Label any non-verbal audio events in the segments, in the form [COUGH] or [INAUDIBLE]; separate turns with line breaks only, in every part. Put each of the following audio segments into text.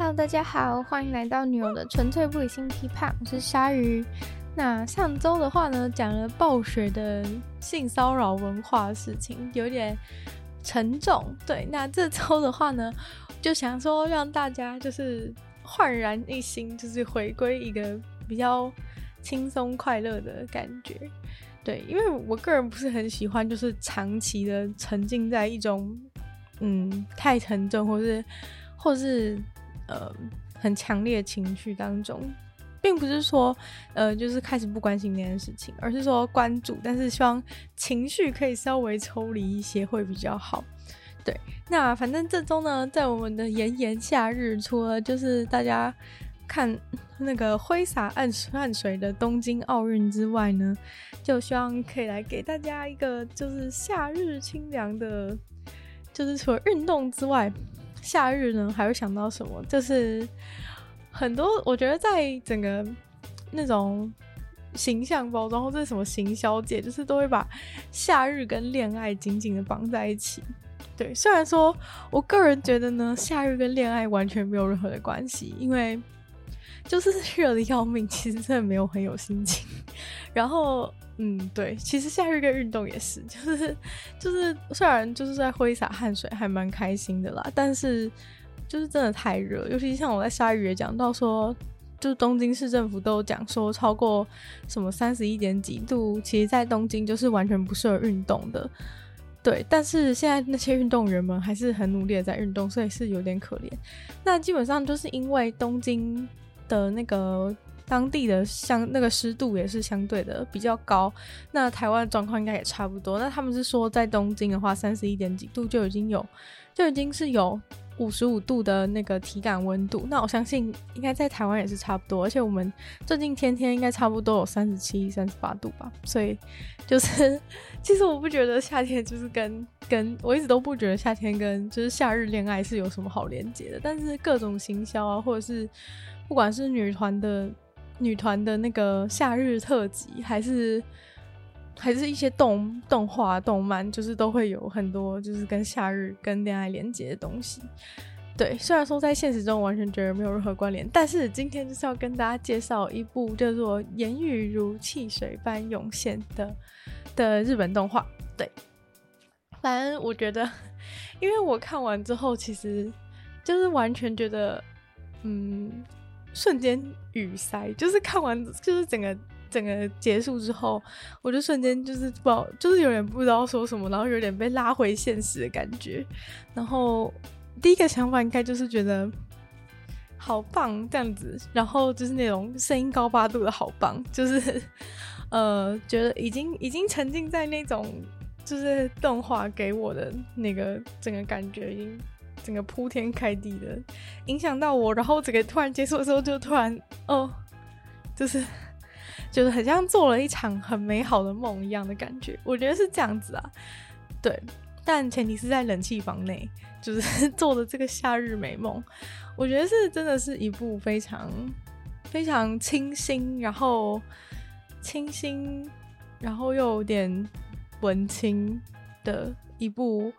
Hello，大家好，欢迎来到女友的纯粹不理性批判，我是鲨鱼。那上周的话呢，讲了暴雪的性骚扰文化的事情，有点沉重。对，那这周的话呢，就想说让大家就是焕然一新，就是回归一个比较轻松快乐的感觉。对，因为我个人不是很喜欢，就是长期的沉浸在一种，嗯，太沉重，或是，或是，呃，很强烈的情绪当中，并不是说，呃，就是开始不关心那件事情，而是说关注，但是希望情绪可以稍微抽离一些会比较好。对，那反正这周呢，在我们的炎炎夏日，除了就是大家。看那个挥洒汗汗水的东京奥运之外呢，就希望可以来给大家一个就是夏日清凉的，就是除了运动之外，夏日呢还会想到什么？就是很多我觉得在整个那种形象包装或者什么行销界，就是都会把夏日跟恋爱紧紧的绑在一起。对，虽然说我个人觉得呢，夏日跟恋爱完全没有任何的关系，因为。[LAUGHS] 就是热的要命，其实真的没有很有心情。然后，嗯，对，其实夏日跟运动也是，就 [LAUGHS] 是就是，虽然就是在挥洒汗水，还蛮开心的啦，但是就是真的太热，尤其像我在鲨鱼也讲到说，就是东京市政府都讲说，超过什么三十一点几度，其实在东京就是完全不适合运动的。对，但是现在那些运动员们还是很努力的在运动，所以是有点可怜。那基本上就是因为东京。的那个当地的相那个湿度也是相对的比较高，那台湾状况应该也差不多。那他们是说在东京的话，三十一点几度就已经有，就已经是有五十五度的那个体感温度。那我相信应该在台湾也是差不多，而且我们最近天天应该差不多有三十七、三十八度吧。所以就是 [LAUGHS] 其实我不觉得夏天就是跟跟我一直都不觉得夏天跟就是夏日恋爱是有什么好连接的，但是各种行销啊，或者是。不管是女团的女团的那个夏日特辑，还是还是一些动动画、动漫，就是都会有很多就是跟夏日、跟恋爱连接的东西。对，虽然说在现实中完全觉得没有任何关联，但是今天就是要跟大家介绍一部叫做《言语如汽水般涌现》的的日本动画。对，反正我觉得，因为我看完之后，其实就是完全觉得，嗯。瞬间语塞，就是看完，就是整个整个结束之后，我就瞬间就是不知道，就是有点不知道说什么，然后有点被拉回现实的感觉。然后第一个想法应该就是觉得好棒这样子，然后就是那种声音高八度的好棒，就是 [LAUGHS] 呃觉得已经已经沉浸在那种就是动画给我的那个整个感觉已经。整个铺天盖地的影响到我，然后整个突然结束的时候，就突然哦，就是就是很像做了一场很美好的梦一样的感觉。我觉得是这样子啊，对，但前提是在冷气房内，就是 [LAUGHS] 做的这个夏日美梦。我觉得是真的是一部非常非常清新，然后清新，然后又有点文青的一部。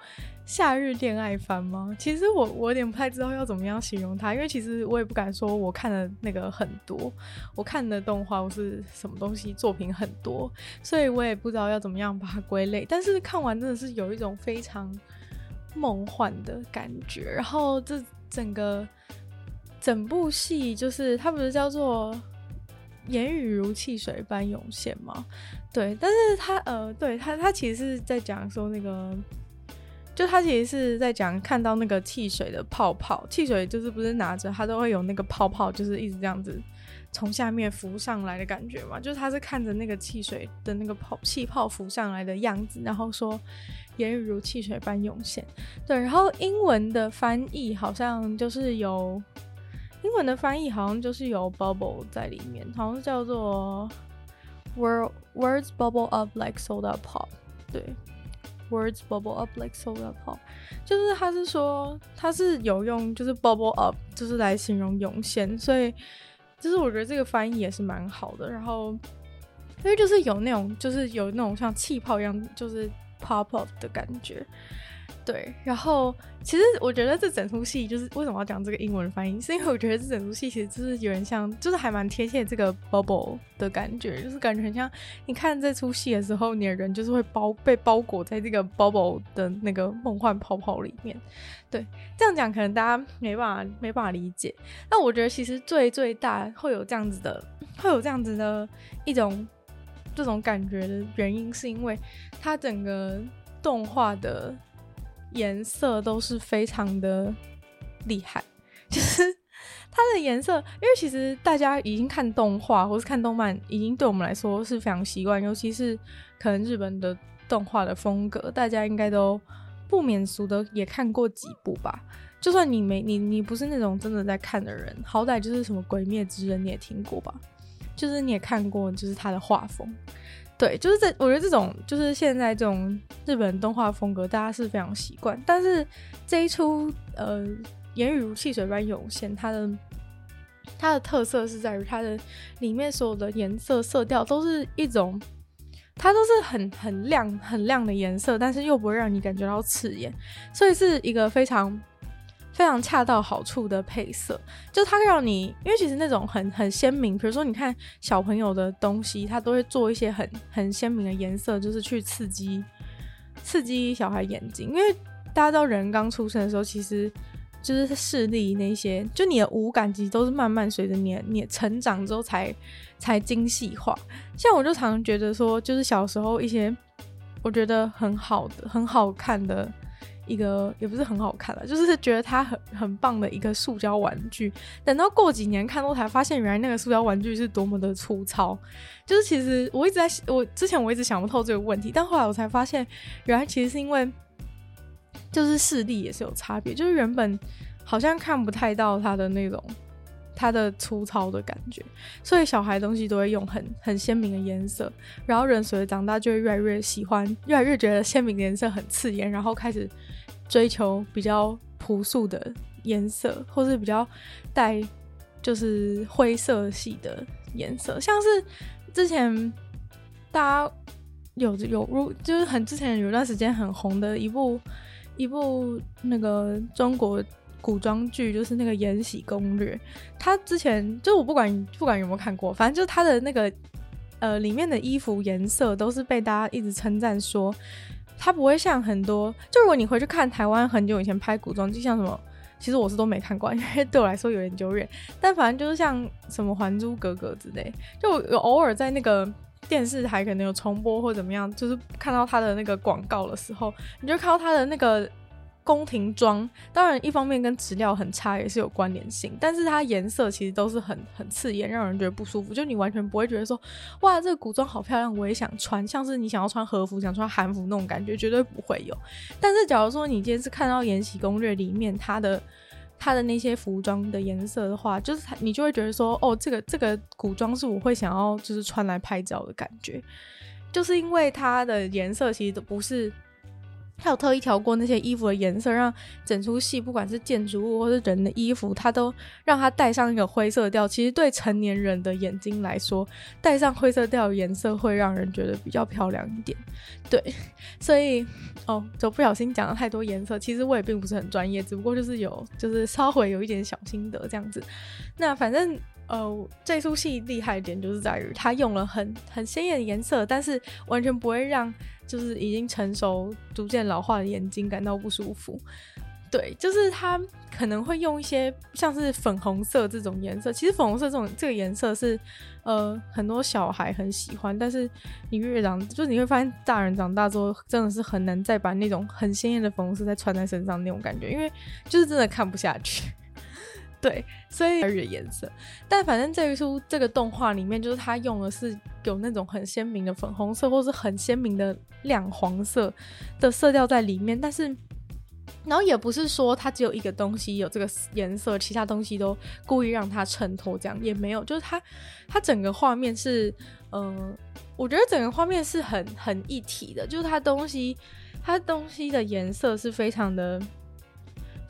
夏日恋爱番吗？其实我我有点不太知道要怎么样形容它，因为其实我也不敢说我看的那个很多，我看的动画或是什么东西作品很多，所以我也不知道要怎么样把它归类。但是看完真的是有一种非常梦幻的感觉，然后这整个整部戏就是它不是叫做言语如汽水般涌现吗？对，但是他呃，对他，他其实是在讲说那个。就他其实是在讲看到那个汽水的泡泡，汽水就是不是拿着它都会有那个泡泡，就是一直这样子从下面浮上来的感觉嘛。就是他是看着那个汽水的那个泡气泡浮上来的样子，然后说言语如汽水般涌现。对，然后英文的翻译好像就是有英文的翻译好像就是有 bubble 在里面，好像是叫做 world words bubble up like soda pop。对。Words bubble up like soda pop，就是他是说他是有用，就是 bubble up，就是来形容涌现，所以就是我觉得这个翻译也是蛮好的。然后因为就是有那种，就是有那种像气泡一样，就是 pop up 的感觉。对，然后其实我觉得这整出戏就是为什么要讲这个英文翻译，是因为我觉得这整出戏其实就是有点像，就是还蛮贴切这个 bubble 的感觉，就是感觉很像你看这出戏的时候，你的人就是会包被包裹在这个 bubble 的那个梦幻泡泡里面。对，这样讲可能大家没办法没办法理解，但我觉得其实最最大会有这样子的，会有这样子的一种这种感觉的原因，是因为它整个动画的。颜色都是非常的厉害，[LAUGHS] 就是它的颜色，因为其实大家已经看动画或是看动漫，已经对我们来说是非常习惯，尤其是可能日本的动画的风格，大家应该都不免俗的也看过几部吧。就算你没你你不是那种真的在看的人，好歹就是什么《鬼灭之刃》你也听过吧？就是你也看过，就是它的画风。对，就是这，我觉得这种就是现在这种日本动画风格，大家是非常习惯。但是这一出呃，《言语如汽水般涌现》，它的它的特色是在于它的里面所有的颜色色调都是一种，它都是很很亮很亮的颜色，但是又不会让你感觉到刺眼，所以是一个非常。非常恰到好处的配色，就它让你，因为其实那种很很鲜明，比如说你看小朋友的东西，它都会做一些很很鲜明的颜色，就是去刺激刺激小孩眼睛。因为大家知道人刚出生的时候，其实就是视力那些，就你的五感其实都是慢慢随着你你成长之后才才精细化。像我就常常觉得说，就是小时候一些我觉得很好的、很好看的。一个也不是很好看了，就是觉得它很很棒的一个塑胶玩具。等到过几年看后，才发现原来那个塑胶玩具是多么的粗糙。就是其实我一直在，我之前我一直想不透这个问题，但后来我才发现，原来其实是因为就是视力也是有差别，就是原本好像看不太到它的那种。它的粗糙的感觉，所以小孩东西都会用很很鲜明的颜色，然后人随着长大就会越来越喜欢，越来越觉得鲜明的颜色很刺眼，然后开始追求比较朴素的颜色，或是比较带就是灰色系的颜色，像是之前大家有有如就是很之前有段时间很红的一部一部那个中国。古装剧就是那个《延禧攻略》，他之前就我不管不管有没有看过，反正就是他的那个呃里面的衣服颜色都是被大家一直称赞说，它不会像很多，就如果你回去看台湾很久以前拍古装剧，像什么，其实我是都没看过，[LAUGHS] 因为对我来说有点久远。但反正就是像什么《还珠格格》之类，就有偶尔在那个电视台可能有重播或怎么样，就是看到他的那个广告的时候，你就看到他的那个。宫廷装当然一方面跟质料很差也是有关联性，但是它颜色其实都是很很刺眼，让人觉得不舒服。就你完全不会觉得说，哇，这个古装好漂亮，我也想穿，像是你想要穿和服、想穿韩服那种感觉，绝对不会有。但是假如说你今天是看到《延禧攻略》里面它的它的那些服装的颜色的话，就是你就会觉得说，哦，这个这个古装是我会想要就是穿来拍照的感觉，就是因为它的颜色其实都不是。他有特意调过那些衣服的颜色，让整出戏不管是建筑物或是人的衣服，他都让他带上一个灰色调。其实对成年人的眼睛来说，带上灰色调的颜色会让人觉得比较漂亮一点。[LAUGHS] 对，所以哦，就不小心讲了太多颜色。其实我也并不是很专业，只不过就是有，就是稍微有一点小心得这样子。那反正。呃，这出戏厉害一点就是在于它用了很很鲜艳的颜色，但是完全不会让就是已经成熟、逐渐老化的眼睛感到不舒服。对，就是它可能会用一些像是粉红色这种颜色，其实粉红色这种这个颜色是呃很多小孩很喜欢，但是你越长，就是你会发现大人长大之后真的是很难再把那种很鲜艳的粉红色再穿在身上那种感觉，因为就是真的看不下去。[LAUGHS] 对，所以的颜色，但反正这一出这个动画里面，就是它用的是有那种很鲜明的粉红色，或是很鲜明的亮黄色的色调在里面。但是，然后也不是说它只有一个东西有这个颜色，其他东西都故意让它衬托，这样也没有。就是它，它整个画面是，嗯、我觉得整个画面是很很一体的，就是它东西，它东西的颜色是非常的。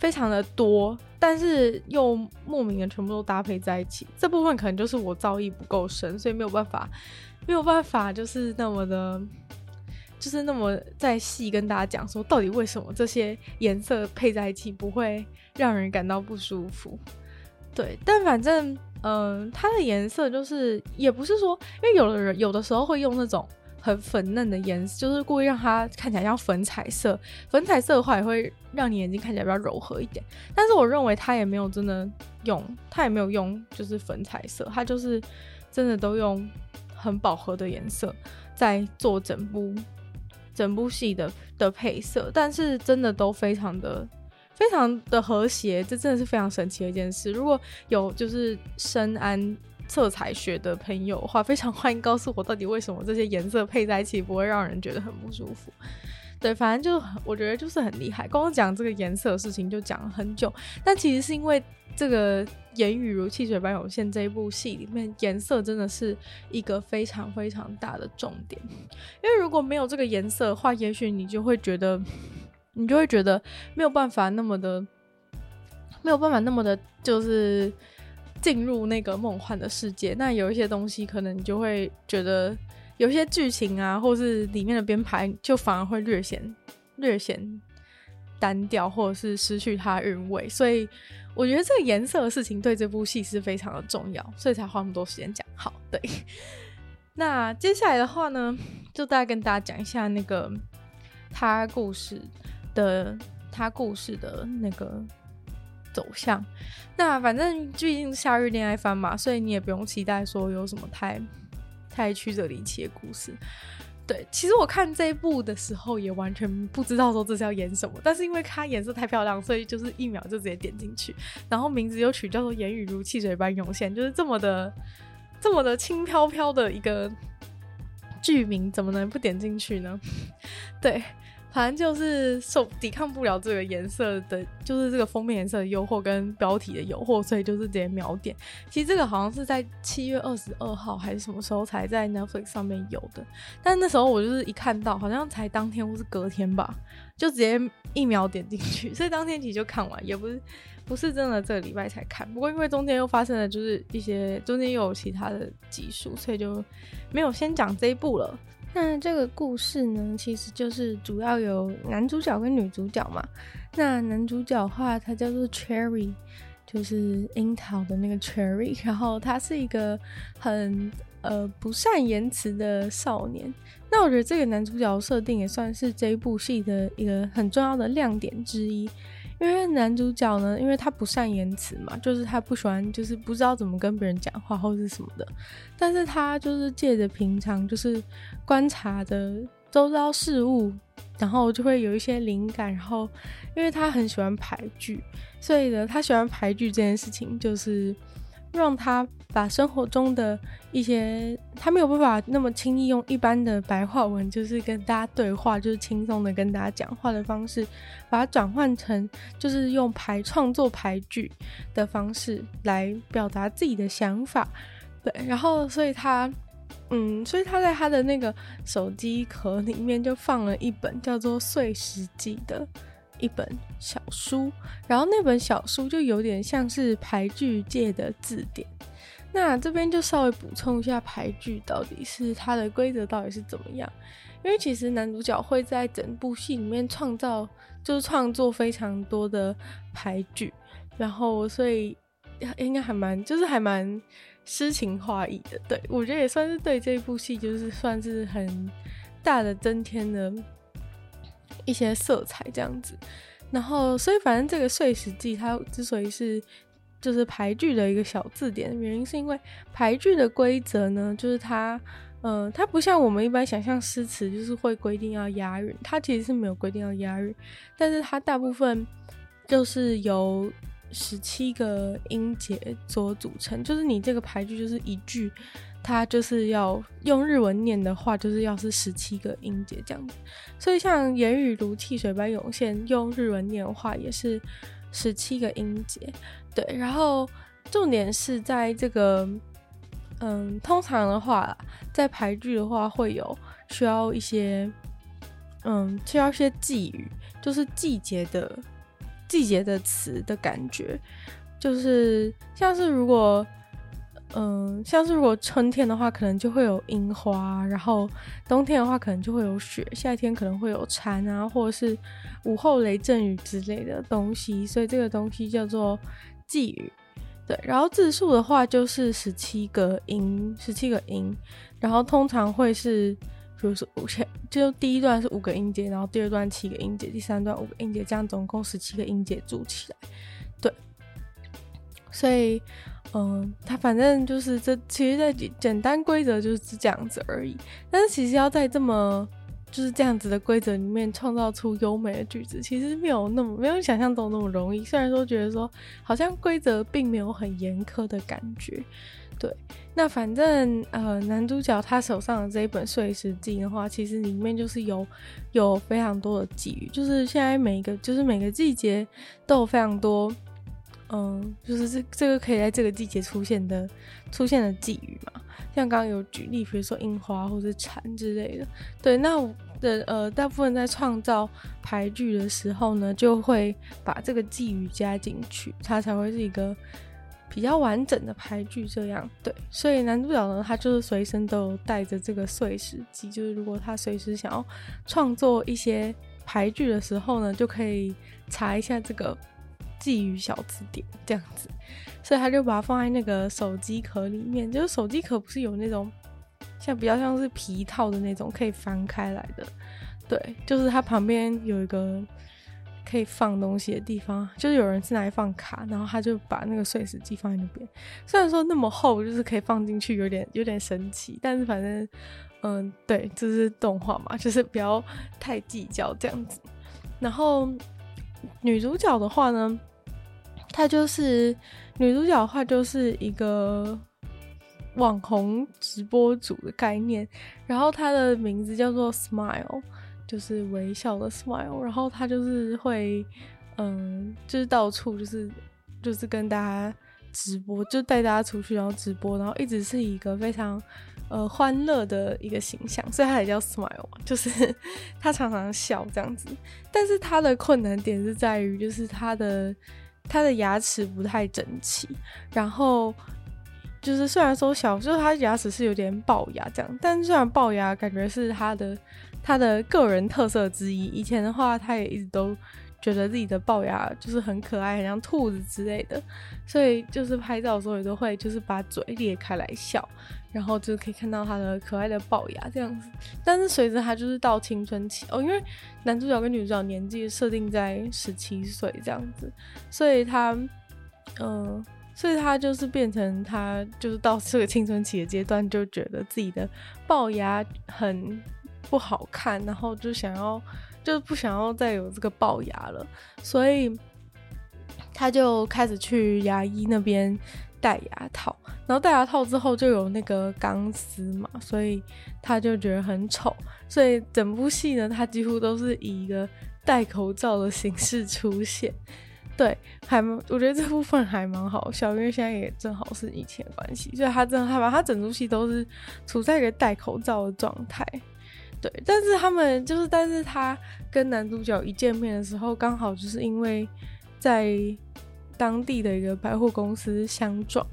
非常的多，但是又莫名的全部都搭配在一起，这部分可能就是我造诣不够深，所以没有办法，没有办法，就是那么的，就是那么再细跟大家讲说，到底为什么这些颜色配在一起不会让人感到不舒服？对，但反正，嗯、它的颜色就是也不是说，因为有的人有的时候会用那种很粉嫩的颜色，就是故意让它看起来像粉彩色。粉彩色的话，也会让你眼睛看起来比较柔和一点。但是我认为它也没有真的用，它也没有用就是粉彩色，它就是真的都用很饱和的颜色在做整部。整部戏的的配色，但是真的都非常的非常的和谐，这真的是非常神奇的一件事。如果有就是深谙色彩学的朋友的话，非常欢迎告诉我，到底为什么这些颜色配在一起不会让人觉得很不舒服。对，反正就我觉得就是很厉害。跟我讲这个颜色的事情就讲了很久，但其实是因为这个《言语如汽水般涌现》这一部戏里面，颜色真的是一个非常非常大的重点。因为如果没有这个颜色的话，也许你就会觉得，你就会觉得没有办法那么的，没有办法那么的，就是进入那个梦幻的世界。那有一些东西，可能你就会觉得。有些剧情啊，或是里面的编排，就反而会略显略显单调，或者是失去它韵味。所以我觉得这个颜色的事情对这部戏是非常的重要，所以才花那么多时间讲。好，对。[LAUGHS] 那接下来的话呢，就大概跟大家讲一下那个他故事的他故事的那个走向。那反正毕竟是夏日恋爱番嘛，所以你也不用期待说有什么太。太曲折离奇的故事，对，其实我看这一部的时候也完全不知道说这是要演什么，但是因为它颜色太漂亮，所以就是一秒就直接点进去，然后名字又取叫做“言语如汽水般涌现”，就是这么的这么的轻飘飘的一个剧名，怎么能不点进去呢？[LAUGHS] 对。反正就是受抵抗不了这个颜色的，就是这个封面颜色的诱惑跟标题的诱惑，所以就是直接秒点。其实这个好像是在七月二十二号还是什么时候才在 Netflix 上面有的，但那时候我就是一看到，好像才当天或是隔天吧，就直接一秒点进去，所以当天其实就看完，也不是不是真的这个礼拜才看。不过因为中间又发生了就是一些中间又有其他的集数，所以就没有先讲这一部了。那这个故事呢，其实就是主要有男主角跟女主角嘛。那男主角的话，他叫做 Cherry，就是樱桃的那个 Cherry。然后他是一个很呃不善言辞的少年。那我觉得这个男主角设定也算是这部戏的一个很重要的亮点之一。因为男主角呢，因为他不善言辞嘛，就是他不喜欢，就是不知道怎么跟别人讲话或是什么的。但是他就是借着平常就是观察的周遭事物，然后就会有一些灵感。然后，因为他很喜欢排剧，所以呢，他喜欢排剧这件事情就是。让他把生活中的一些他没有办法那么轻易用一般的白话文，就是跟大家对话，就是轻松的跟大家讲话的方式，把它转换成就是用俳创作俳句的方式来表达自己的想法。对，然后所以他，嗯，所以他在他的那个手机壳里面就放了一本叫做《碎石记》的。一本小书，然后那本小书就有点像是排句界的字典。那这边就稍微补充一下，排句到底是它的规则到底是怎么样？因为其实男主角会在整部戏里面创造，就是创作非常多的排句，然后所以应该还蛮，就是还蛮诗情画意的。对，我觉得也算是对这部戏就是算是很大的增添的。一些色彩这样子，然后所以反正这个《碎石记》它之所以是就是排句的一个小字典，原因是因为排句的规则呢，就是它，呃，它不像我们一般想象诗词就是会规定要押韵，它其实是没有规定要押韵，但是它大部分就是由十七个音节所组成，就是你这个排句就是一句。它就是要用日文念的话，就是要是十七个音节这样子，所以像言语如汽水般涌现，用日文念的话也是十七个音节。对，然后重点是在这个，嗯，通常的话，在排句的话会有需要一些，嗯，需要一些季语，就是季节的季节的词的感觉，就是像是如果。嗯，像是如果春天的话，可能就会有樱花，然后冬天的话，可能就会有雪，夏天可能会有蝉啊，或者是午后雷阵雨之类的东西，所以这个东西叫做季语。对，然后字数的话就是十七个音，十七个音，然后通常会是，比如说五千，就第一段是五个音节，然后第二段七个音节，第三段五个音节，这样总共十七个音节组起来。对，所以。嗯，他反正就是这，其实在简单规则就是这样子而已。但是其实要在这么就是这样子的规则里面创造出优美的句子，其实没有那么没有想象中那么容易。虽然说觉得说好像规则并没有很严苛的感觉，对。那反正呃，男主角他手上的这一本《碎石记》的话，其实里面就是有有非常多的寄语，就是现在每一个就是每个季节都有非常多。嗯，就是这这个可以在这个季节出现的出现的寄语嘛，像刚刚有举例，比如说樱花或者蝉之类的。对，那的呃大部分在创造排句的时候呢，就会把这个寄语加进去，它才会是一个比较完整的排句。这样对，所以男主角呢，他就是随身都有带着这个碎石机，就是如果他随时想要创作一些排句的时候呢，就可以查一下这个。寄语小字典这样子，所以他就把它放在那个手机壳里面。就是手机壳不是有那种像比较像是皮套的那种可以翻开来的，对，就是它旁边有一个可以放东西的地方。就是有人是拿来放卡，然后他就把那个碎石机放在那边。虽然说那么厚，就是可以放进去，有点有点神奇，但是反正嗯，对，这是动画嘛，就是不要太计较这样子。然后女主角的话呢？她就是女主角的话，就是一个网红直播主的概念。然后她的名字叫做 Smile，就是微笑的 Smile。然后她就是会，嗯，就是到处就是就是跟大家直播，就带大家出去然后直播，然后一直是一个非常呃欢乐的一个形象，所以她也叫 Smile，就是 [LAUGHS] 她常常笑这样子。但是她的困难点是在于，就是她的。他的牙齿不太整齐，然后就是虽然说小，就是他牙齿是有点龅牙这样，但虽然龅牙感觉是他的他的个人特色之一。以前的话，他也一直都觉得自己的龅牙就是很可爱，很像兔子之类的，所以就是拍照的时候也都会就是把嘴裂开来笑。然后就可以看到他的可爱的龅牙这样子，但是随着他就是到青春期哦，因为男主角跟女主角年纪设定在十七岁这样子，所以他，嗯、所以他就是变成他就是到这个青春期的阶段，就觉得自己的龅牙很不好看，然后就想要就不想要再有这个龅牙了，所以他就开始去牙医那边。戴牙套，然后戴牙套之后就有那个钢丝嘛，所以他就觉得很丑，所以整部戏呢，他几乎都是以一个戴口罩的形式出现。对，还我觉得这部分还蛮好笑，因为现在也正好是疫情的关系，所以他真的害怕他整部戏都是处在一个戴口罩的状态。对，但是他们就是，但是他跟男主角一见面的时候，刚好就是因为在。当地的一个百货公司相撞，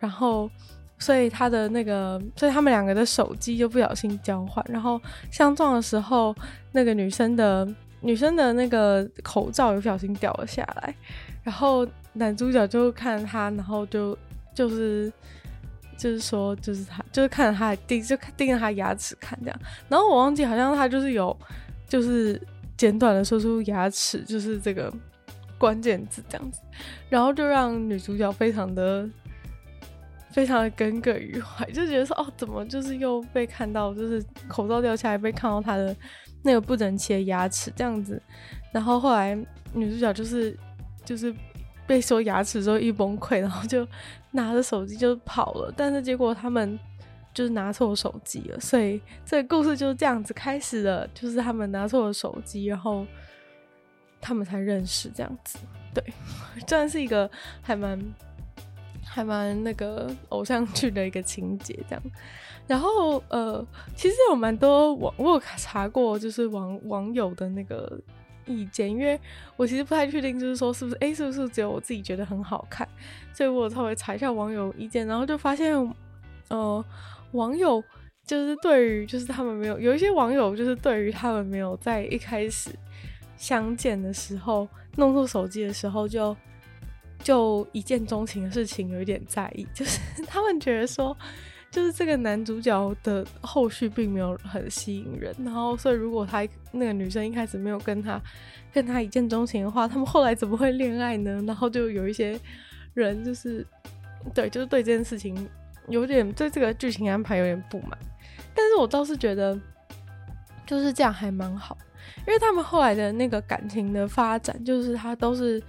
然后所以他的那个，所以他们两个的手机就不小心交换，然后相撞的时候，那个女生的女生的那个口罩也不小心掉了下来，然后男主角就看他，然后就就是就是说就是他就是看着他盯就盯着他牙齿看这样，然后我忘记好像他就是有就是简短的说出牙齿就是这个。关键字这样子，然后就让女主角非常的、非常的耿耿于怀，就觉得说哦，怎么就是又被看到，就是口罩掉下来被看到他的那个不整齐的牙齿这样子。然后后来女主角就是就是被说牙齿之后一崩溃，然后就拿着手机就跑了。但是结果他们就是拿错手机了，所以这个故事就是这样子开始的，就是他们拿错了手机，然后。他们才认识这样子，对，[LAUGHS] 算是一个还蛮还蛮那个偶像剧的一个情节这样。然后呃，其实有蛮多网，我有查过，就是网网友的那个意见，因为我其实不太确定，就是说是不是哎，是不是只有我自己觉得很好看，所以我稍微查一下网友意见，然后就发现，呃，网友就是对于就是他们没有有一些网友就是对于他们没有在一开始相见的时候弄错手机的时候就就一见钟情的事情有一点在意，就是 [LAUGHS] 他们觉得说。就是这个男主角的后续并没有很吸引人，然后所以如果他那个女生一开始没有跟他跟他一见钟情的话，他们后来怎么会恋爱呢？然后就有一些人就是对，就是对这件事情有点对这个剧情安排有点不满，但是我倒是觉得就是这样还蛮好，因为他们后来的那个感情的发展，就是他都是。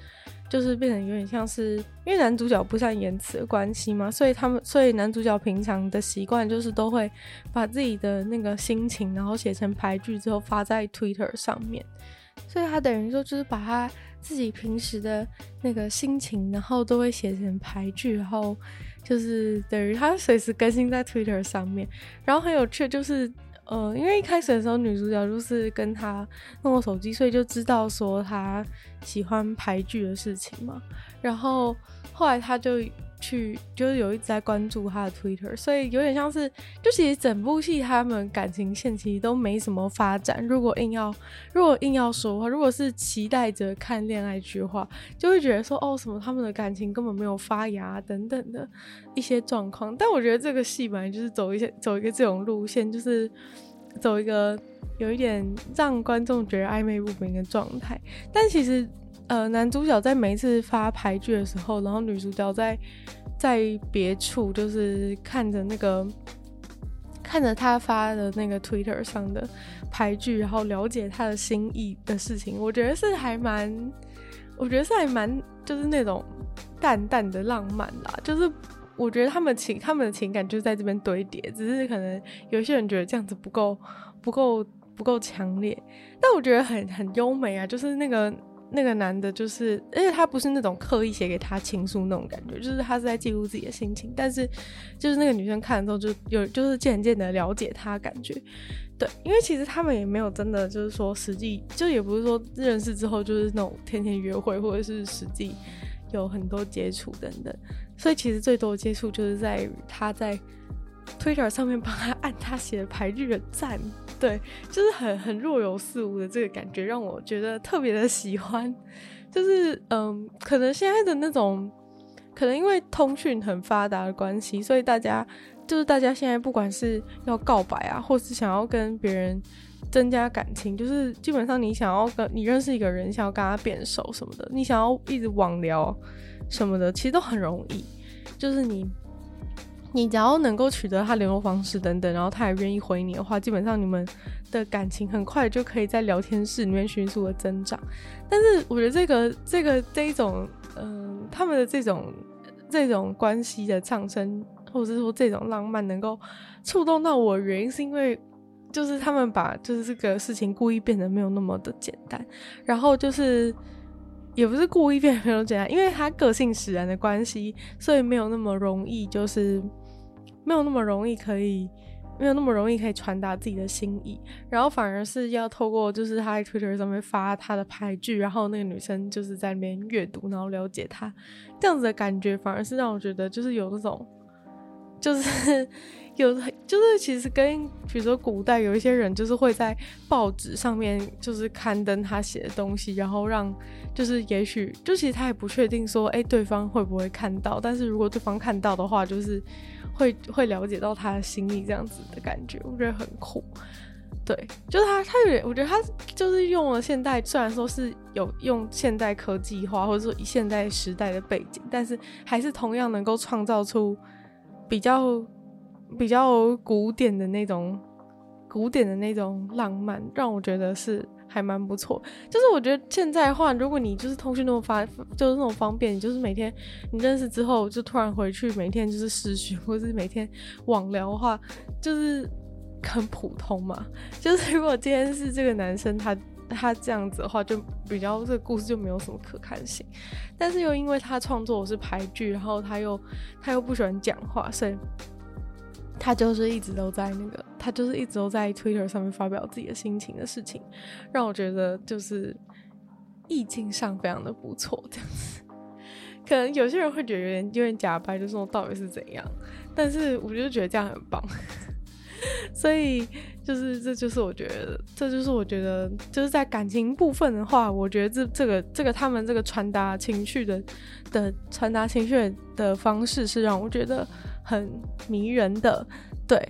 就是变成有点像是，因为男主角不善言辞的关系嘛，所以他们，所以男主角平常的习惯就是都会把自己的那个心情，然后写成排句之后发在 Twitter 上面，所以他等于说就是把他自己平时的那个心情，然后都会写成排句，然后就是等于他随时更新在 Twitter 上面，然后很有趣就是。呃，因为一开始的时候，女主角就是跟他弄了手机，所以就知道说他喜欢排剧的事情嘛。然后后来他就去，就是有一直在关注他的 Twitter，所以有点像是，就其实整部戏他们感情线其实都没什么发展。如果硬要，如果硬要说话，如果是期待着看恋爱剧的话，就会觉得说哦，什么他们的感情根本没有发芽等等的一些状况。但我觉得这个戏本来就是走一些走一个这种路线，就是。走一个有一点让观众觉得暧昧不明的状态，但其实，呃，男主角在每一次发牌剧的时候，然后女主角在在别处就是看着那个看着他发的那个 Twitter 上的牌剧，然后了解他的心意的事情，我觉得是还蛮，我觉得是还蛮就是那种淡淡的浪漫啦，就是。我觉得他们情他们的情感就在这边堆叠，只是可能有些人觉得这样子不够不够不够强烈，但我觉得很很优美啊！就是那个那个男的，就是而且他不是那种刻意写给他情书那种感觉，就是他是在记录自己的心情，但是就是那个女生看的时候就有就是渐渐的了解他感觉，对，因为其实他们也没有真的就是说实际就也不是说认识之后就是那种天天约会或者是实际。有很多接触等等，所以其实最多的接触就是在于他在 Twitter 上面帮他按他写的牌句的赞，对，就是很很若有似无的这个感觉，让我觉得特别的喜欢。就是嗯，可能现在的那种，可能因为通讯很发达的关系，所以大家就是大家现在不管是要告白啊，或是想要跟别人。增加感情，就是基本上你想要跟你认识一个人，想要跟他变熟什么的，你想要一直网聊什么的，其实都很容易。就是你，你只要能够取得他联络方式等等，然后他也愿意回你的话，基本上你们的感情很快就可以在聊天室里面迅速的增长。但是我觉得这个这个这一种，嗯、他们的这种这种关系的上升，或者是说这种浪漫能够触动到我原因，是因为。就是他们把就是这个事情故意变得没有那么的简单，然后就是也不是故意变得没有简单，因为他个性使然的关系，所以没有那么容易，就是没有那么容易可以没有那么容易可以传达自己的心意，然后反而是要透过就是他在 Twitter 上面发他的牌剧，然后那个女生就是在那边阅读，然后了解他这样子的感觉，反而是让我觉得就是有那种就是。[LAUGHS] 有就是其实跟比如说古代有一些人就是会在报纸上面就是刊登他写的东西，然后让就是也许就其实他也不确定说哎对方会不会看到，但是如果对方看到的话，就是会会了解到他的心意这样子的感觉，我觉得很酷。对，就是他他有点，我觉得他就是用了现代，虽然说是有用现代科技化或者说以现代时代的背景，但是还是同样能够创造出比较。比较古典的那种，古典的那种浪漫，让我觉得是还蛮不错。就是我觉得现在的话，如果你就是通讯那么发，就是那种方便，你就是每天你认识之后就突然回去，每天就是视讯或是每天网聊的话，就是很普通嘛。就是如果今天是这个男生他他这样子的话，就比较这个故事就没有什么可看性。但是又因为他创作我是排剧，然后他又他又不喜欢讲话，所以。他就是一直都在那个，他就是一直都在 Twitter 上面发表自己的心情的事情，让我觉得就是意境上非常的不错，这样子。可能有些人会觉得有点有点假掰，就说到底是怎样？但是我就觉得这样很棒，[LAUGHS] 所以就是这就是我觉得这就是我觉得就是在感情部分的话，我觉得这这个这个他们这个传达情绪的的传达情绪的方式是让我觉得很迷人的。对，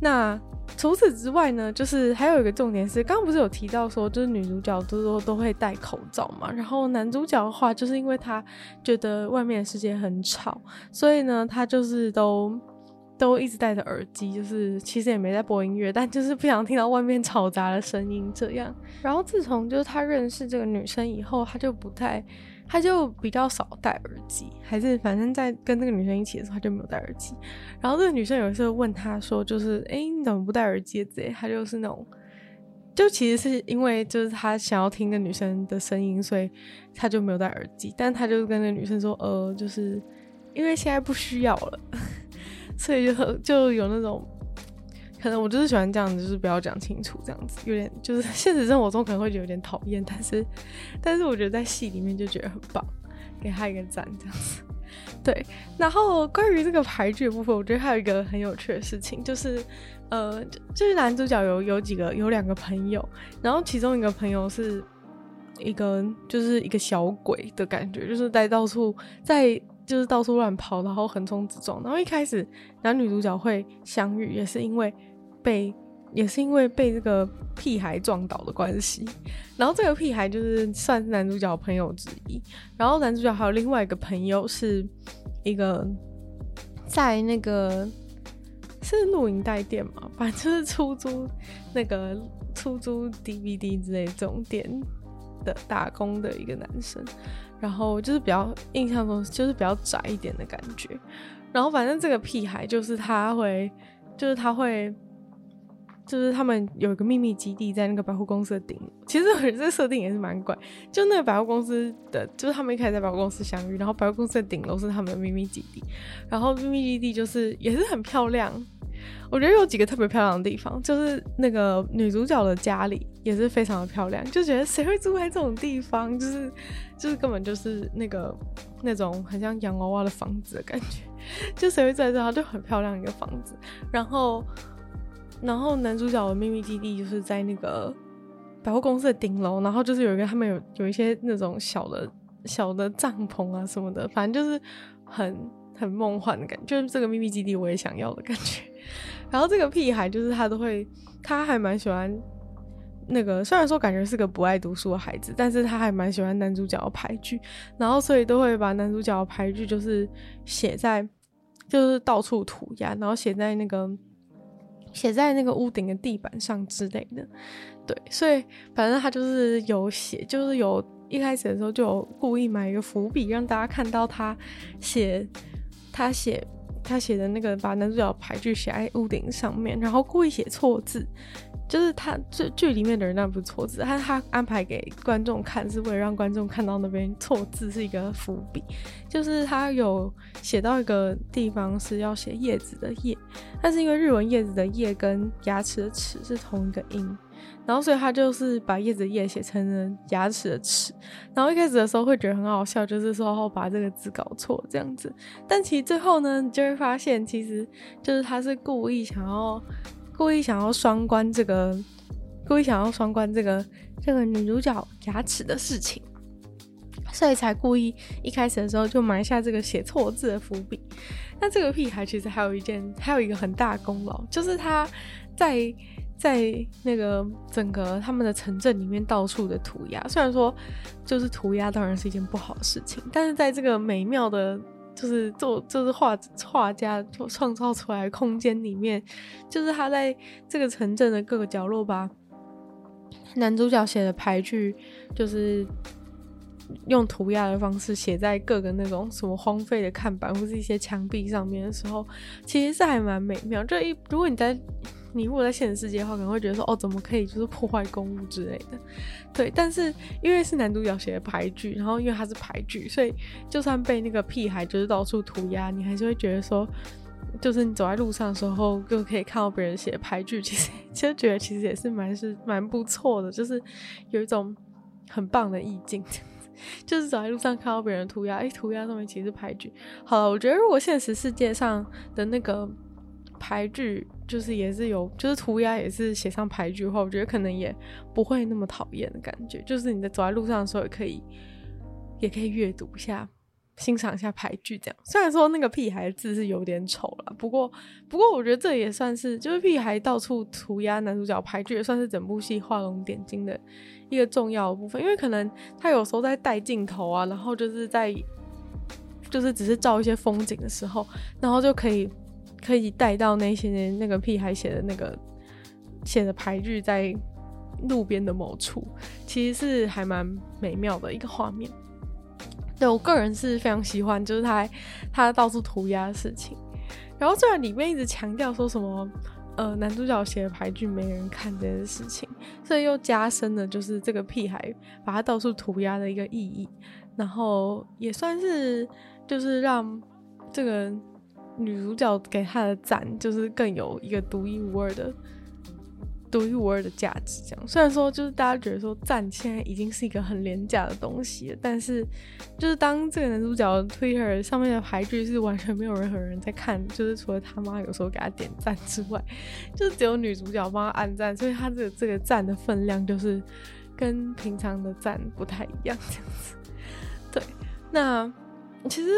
那。除此之外呢，就是还有一个重点是，刚刚不是有提到说，就是女主角都都都会戴口罩嘛，然后男主角的话，就是因为他觉得外面的世界很吵，所以呢，他就是都都一直戴着耳机，就是其实也没在播音乐，但就是不想听到外面嘈杂的声音这样。然后自从就是他认识这个女生以后，他就不太。他就比较少戴耳机，还是反正在跟那个女生一起的时候，他就没有戴耳机。然后这个女生有一次问他说：“就是，哎、你怎么不戴耳机？”之类，他就是那种，就其实是因为就是他想要听那女生的声音，所以他就没有戴耳机。但他就跟那女生说：“呃，就是因为现在不需要了，[LAUGHS] 所以就就有那种。”可能我就是喜欢这样子，就是不要讲清楚，这样子有点就是 [LAUGHS] 现实生活中可能会觉得有点讨厌，但是但是我觉得在戏里面就觉得很棒，给他一个赞这样子。对，然后关于这个排剧的部分，我觉得还有一个很有趣的事情，就是呃，就是男主角有有几个有两个朋友，然后其中一个朋友是一个就是一个小鬼的感觉，就是在到处在就是到处乱跑，然后横冲直撞，然后一开始男女主角会相遇，也是因为。被也是因为被这个屁孩撞倒的关系，然后这个屁孩就是算是男主角朋友之一，然后男主角还有另外一个朋友是一个在那个是录影带店嘛，[LAUGHS] 反正就是出租那个出租 DVD 之类这种店的打工的一个男生，然后就是比较印象中就是比较窄一点的感觉，然后反正这个屁孩就是他会就是他会。就是他们有一个秘密基地在那个百货公司的顶，其实我觉得这设定也是蛮怪。就那个百货公司的，就是他们一开始在百货公司相遇，然后百货公司的顶楼是他们的秘密基地，然后秘密基地就是也是很漂亮。我觉得有几个特别漂亮的地方，就是那个女主角的家里也是非常的漂亮，就觉得谁会住在这种地方？就是就是根本就是那个那种很像洋娃娃的房子的感觉，就谁会住在这？就很漂亮一个房子，然后。然后男主角的秘密基地就是在那个百货公司的顶楼，然后就是有一个他们有有一些那种小的小的帐篷啊什么的，反正就是很很梦幻的感觉，就是这个秘密基地我也想要的感觉。[LAUGHS] 然后这个屁孩就是他都会，他还蛮喜欢那个，虽然说感觉是个不爱读书的孩子，但是他还蛮喜欢男主角的牌剧，然后所以都会把男主角的牌剧就是写在，就是到处涂鸦，然后写在那个。写在那个屋顶的地板上之类的，对，所以反正他就是有写，就是有一开始的时候就有故意买一个伏笔，让大家看到他写他写他写的那个把男主角牌句写在屋顶上面，然后故意写错字。就是他这剧里面的人那不是错字，他他安排给观众看，是为了让观众看到那边错字是一个伏笔。就是他有写到一个地方是要写叶子的叶，但是因为日文叶子的叶跟牙齿的齿是同一个音，然后所以他就是把叶子的叶写成了牙齿的齿。然后一开始的时候会觉得很好笑，就是说把这个字搞错这样子，但其实最后呢，你就会发现其实就是他是故意想要。故意想要双关这个，故意想要双关这个这个女主角牙齿的事情，所以才故意一开始的时候就埋下这个写错字的伏笔。那这个屁孩其实还有一件，还有一个很大的功劳，就是他在在那个整个他们的城镇里面到处的涂鸦。虽然说就是涂鸦当然是一件不好的事情，但是在这个美妙的。就是做，就是画画家就创造出来的空间里面，就是他在这个城镇的各个角落吧男主角写的牌句，就是用涂鸦的方式写在各个那种什么荒废的看板或是一些墙壁上面的时候，其实是还蛮美妙。就一如果你在。你如果在现实世界的话，可能会觉得说，哦，怎么可以就是破坏公物之类的，对。但是因为是男主角写的牌剧，然后因为他是牌剧，所以就算被那个屁孩就是到处涂鸦，你还是会觉得说，就是你走在路上的时候，就可以看到别人写的牌剧，其实其实觉得其实也是蛮是蛮不错的，就是有一种很棒的意境，[LAUGHS] 就是走在路上看到别人涂鸦，哎、涂鸦上面其实是俳句。好了，我觉得如果现实世界上的那个俳句，就是也是有，就是涂鸦也是写上牌句的话，我觉得可能也不会那么讨厌的感觉。就是你在走在路上的时候，也可以，也可以阅读一下。欣赏一下牌句，这样虽然说那个屁孩字是有点丑了，不过不过我觉得这也算是就是屁孩到处涂鸦男主角牌句，也算是整部戏画龙点睛的一个重要的部分。因为可能他有时候在带镜头啊，然后就是在就是只是照一些风景的时候，然后就可以可以带到那些那个屁孩写的那个写的牌句在路边的某处，其实是还蛮美妙的一个画面。对，我个人是非常喜欢，就是他他到处涂鸦的事情。然后虽然里面一直强调说什么，呃，男主角写的牌句没人看这件事情，所以又加深了就是这个屁孩把他到处涂鸦的一个意义。然后也算是就是让这个女主角给他的赞，就是更有一个独一无二的。独一无二的价值，这样。虽然说，就是大家觉得说赞现在已经是一个很廉价的东西，但是，就是当这个男主角 Twitter 上面的俳句是完全没有任何人在看，就是除了他妈有时候给他点赞之外，就是只有女主角帮他按赞，所以他这个这个赞的分量就是跟平常的赞不太一样，这样子。对，那其实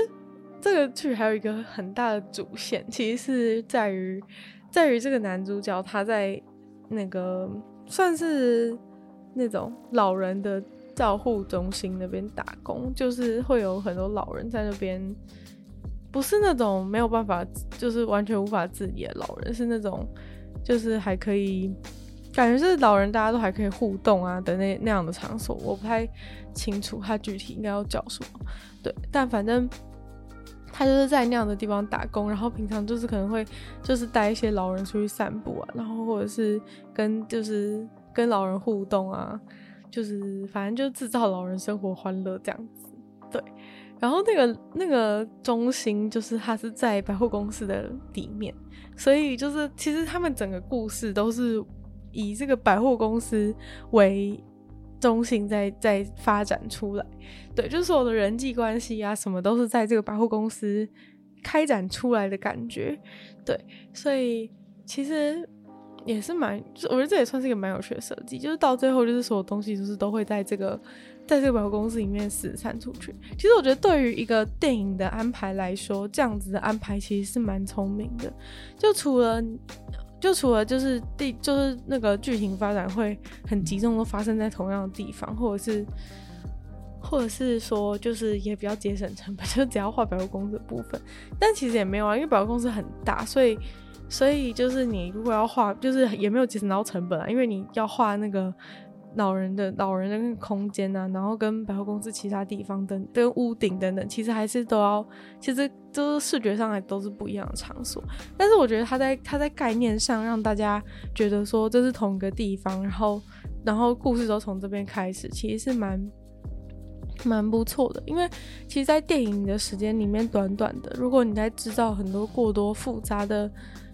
这个剧还有一个很大的主线，其实是在于在于这个男主角他在。那个算是那种老人的照护中心那边打工，就是会有很多老人在那边，不是那种没有办法，就是完全无法自理的老人，是那种就是还可以，感觉是老人大家都还可以互动啊的那那样的场所，我不太清楚他具体应该要叫什么，对，但反正。他就是在那样的地方打工，然后平常就是可能会就是带一些老人出去散步啊，然后或者是跟就是跟老人互动啊，就是反正就制造老人生活欢乐这样子。对，然后那个那个中心就是他是在百货公司的里面，所以就是其实他们整个故事都是以这个百货公司为。中心在在发展出来，对，就是所有的人际关系啊，什么都是在这个百货公司开展出来的感觉，对，所以其实也是蛮，我觉得这也算是一个蛮有趣的设计，就是到最后就是所有东西就是都会在这个在这个百货公司里面四散出去。其实我觉得对于一个电影的安排来说，这样子的安排其实是蛮聪明的，就除了。就除了就是地就是那个剧情发展会很集中，都发生在同样的地方，或者是，或者是说就是也比较节省成本，[LAUGHS] 就只要画百货公司的部分。但其实也没有啊，因为百货公司很大，所以所以就是你如果要画，就是也没有节省到成本啊，因为你要画那个。老人的老人的那个空间啊，然后跟百货公司其他地方等跟屋顶等等，其实还是都要，其实就是视觉上还都是不一样的场所。但是我觉得他在他在概念上让大家觉得说这是同一个地方，然后然后故事都从这边开始，其实是蛮蛮不错的。因为其实，在电影的时间里面短短的，如果你在制造很多过多复杂的。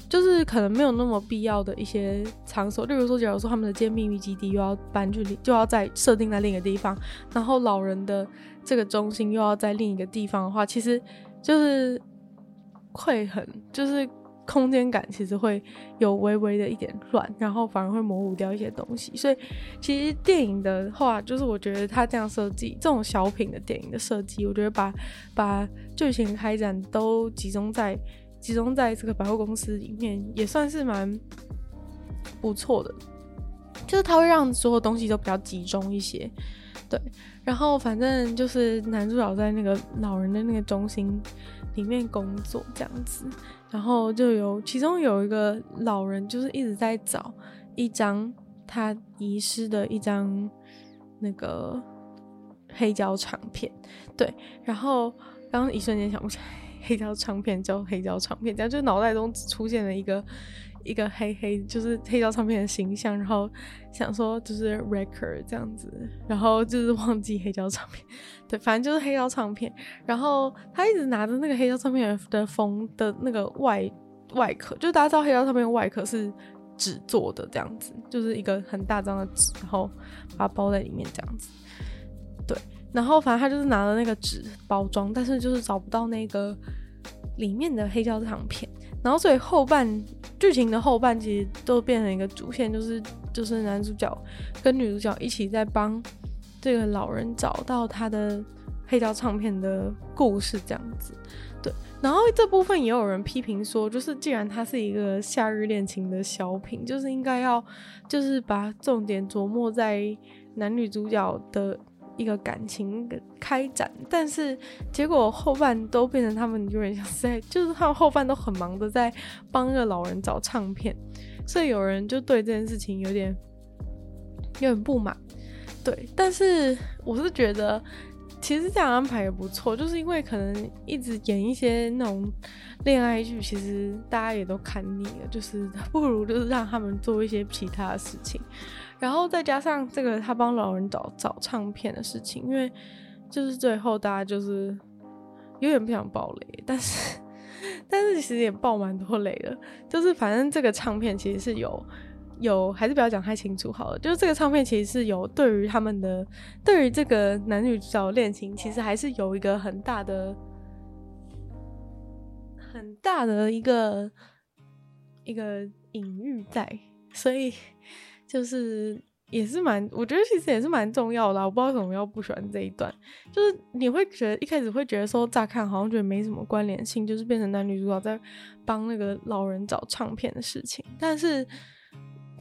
就是可能没有那么必要的一些场所，例如说，假如说他们的间秘密基地又要搬去，就要在设定在另一个地方，然后老人的这个中心又要在另一个地方的话，其实就是会很，就是空间感其实会有微微的一点乱，然后反而会模糊掉一些东西。所以其实电影的话，就是我觉得他这样设计，这种小品的电影的设计，我觉得把把剧情开展都集中在。集中在这个百货公司里面，也算是蛮不错的。就是它会让所有东西都比较集中一些，对。然后反正就是男主角在那个老人的那个中心里面工作这样子，然后就有其中有一个老人，就是一直在找一张他遗失的一张那个黑胶唱片，对。然后刚刚一瞬间想不起来。黑胶唱片叫黑胶唱片，这样就脑袋中只出现了一个一个黑黑，就是黑胶唱片的形象，然后想说就是 record 这样子，然后就是忘记黑胶唱片，对，反正就是黑胶唱片。然后他一直拿着那个黑胶唱片的封的那个外外壳，就大家知道黑胶唱片外壳是纸做的，这样子就是一个很大张的纸，然后把它包在里面这样子。对，然后反正他就是拿了那个纸包装，但是就是找不到那个里面的黑胶唱片。然后所以后半剧情的后半其实都变成一个主线，就是就是男主角跟女主角一起在帮这个老人找到他的黑胶唱片的故事，这样子。对，然后这部分也有人批评说，就是既然它是一个夏日恋情的小品，就是应该要就是把重点琢磨在男女主角的一个感情的开展，但是结果后半都变成他们有点像是在，就是他们后半都很忙的在帮一个老人找唱片，所以有人就对这件事情有点有点不满。对，但是我是觉得。其实这样安排也不错，就是因为可能一直演一些那种恋爱剧，其实大家也都看腻了，就是不如就是让他们做一些其他的事情，然后再加上这个他帮老人找找唱片的事情，因为就是最后大家就是有点不想爆雷，但是 [LAUGHS] 但是其实也爆蛮多雷的，就是反正这个唱片其实是有。有还是不要讲太清楚好了。就是这个唱片其实是有对于他们的，对于这个男女主角恋情，其实还是有一个很大的、很大的一个一个隐喻在，所以就是也是蛮，我觉得其实也是蛮重要的。我不知道为什么要不喜欢这一段，就是你会觉得一开始会觉得说乍看好像觉得没什么关联性，就是变成男女主角在帮那个老人找唱片的事情，但是。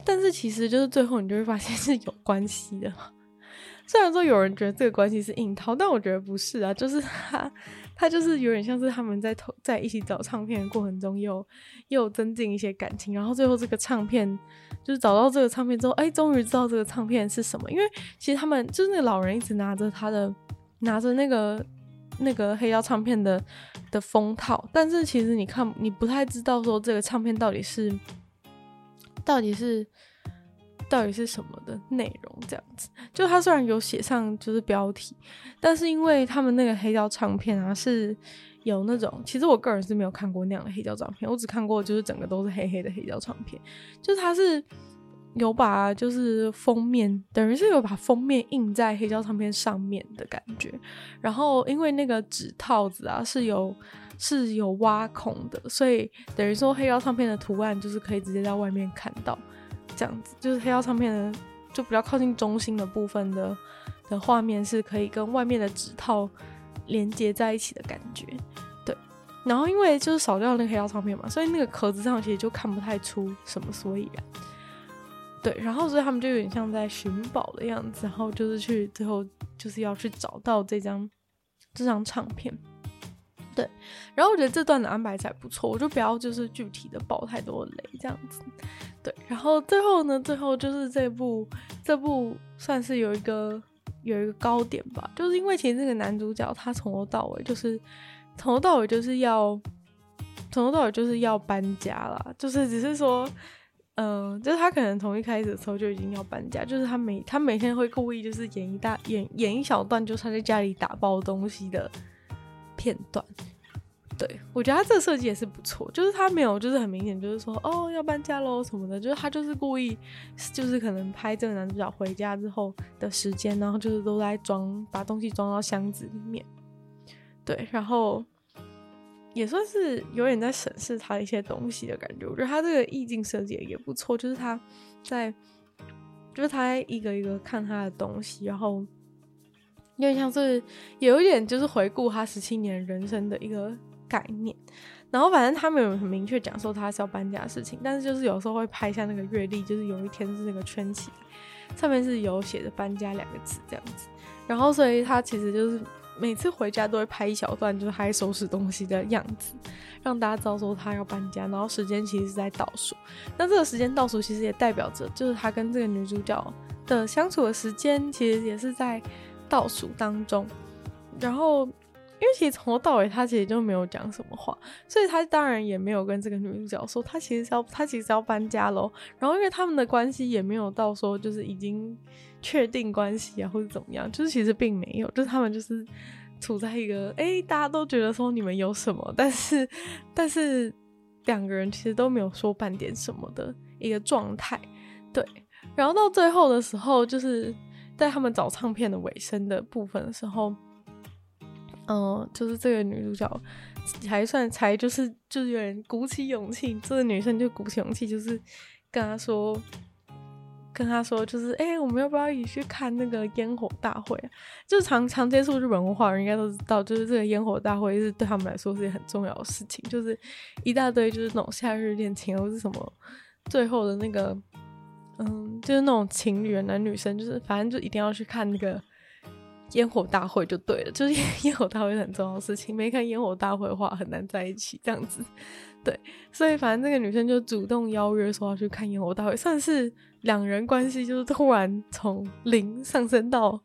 但是其实就是最后你就会发现是有关系的，[LAUGHS] 虽然说有人觉得这个关系是硬套，但我觉得不是啊，就是他他就是有点像是他们在投在一起找唱片的过程中又又增进一些感情，然后最后这个唱片就是找到这个唱片之后，哎，终于知道这个唱片是什么，因为其实他们就是那个老人一直拿着他的拿着那个那个黑胶唱片的的封套，但是其实你看你不太知道说这个唱片到底是。到底是到底是什么的内容？这样子，就他虽然有写上就是标题，但是因为他们那个黑胶唱片啊是有那种，其实我个人是没有看过那样的黑胶唱片，我只看过就是整个都是黑黑的黑胶唱片，就是他是有把就是封面，等于是有把封面印在黑胶唱片上面的感觉，然后因为那个纸套子啊是有。是有挖孔的，所以等于说黑胶唱片的图案就是可以直接在外面看到，这样子就是黑胶唱片的就比较靠近中心的部分的的画面是可以跟外面的纸套连接在一起的感觉，对。然后因为就是少掉那个黑胶唱片嘛，所以那个壳子上其实就看不太出什么所以然，对。然后所以他们就有点像在寻宝的样子，然后就是去最后就是要去找到这张这张唱片。对，然后我觉得这段的安排才不错，我就不要就是具体的爆太多雷这样子。对，然后最后呢，最后就是这部这部算是有一个有一个高点吧，就是因为其实这个男主角他从头到尾就是从头到尾就是要从头到尾就是要搬家啦，就是只是说，嗯、就是他可能从一开始的时候就已经要搬家，就是他每他每天会故意就是演一大演演一小段，就是他在家里打包东西的。片段，对，我觉得他这个设计也是不错，就是他没有就是很明显就是说哦要搬家喽什么的，就是他就是故意就是可能拍这个男主角回家之后的时间，然后就是都在装把东西装到箱子里面，对，然后也算是有点在审视他一些东西的感觉。我觉得他这个意境设计也不错，就是他在就是他在一个一个看他的东西，然后。有点像是，有一点就是回顾他十七年人生的一个概念，然后反正他没有很明确讲说他是要搬家的事情，但是就是有时候会拍一下那个月历，就是有一天是那个圈起来，上面是有写着搬家两个字这样子，然后所以他其实就是每次回家都会拍一小段，就是他收拾东西的样子，让大家知道说他要搬家，然后时间其实是在倒数，那这个时间倒数其实也代表着就是他跟这个女主角的相处的时间，其实也是在。倒数当中，然后因为其实从头到尾他其实就没有讲什么话，所以他当然也没有跟这个女主角说他其实是要他其实要搬家喽。然后因为他们的关系也没有到说就是已经确定关系啊或者怎么样，就是其实并没有，就是他们就是处在一个诶，大家都觉得说你们有什么，但是但是两个人其实都没有说半点什么的一个状态。对，然后到最后的时候，就是在他们找唱片的尾声的部分的时候，嗯、就是这个女主角还算才就是就是有点鼓起勇气，这个女生就鼓起勇气，就是跟他说。跟他说，就是哎、我们要不要一起去看那个烟火大会？就常常接触日本文化人应该都知道，就是这个烟火大会是对他们来说是很重要的事情，就是一大堆就是那种夏日恋情或是什么最后的那个，嗯，就是那种情侣男女生，就是反正就一定要去看那个烟火大会就对了，[LAUGHS] 就是烟火大会很重要的事情，没看烟火大会的话很难在一起这样子。[LAUGHS] 对，所以反正这个女生就主动邀约说要去看烟火大会，算是两人关系就是突然从零上升到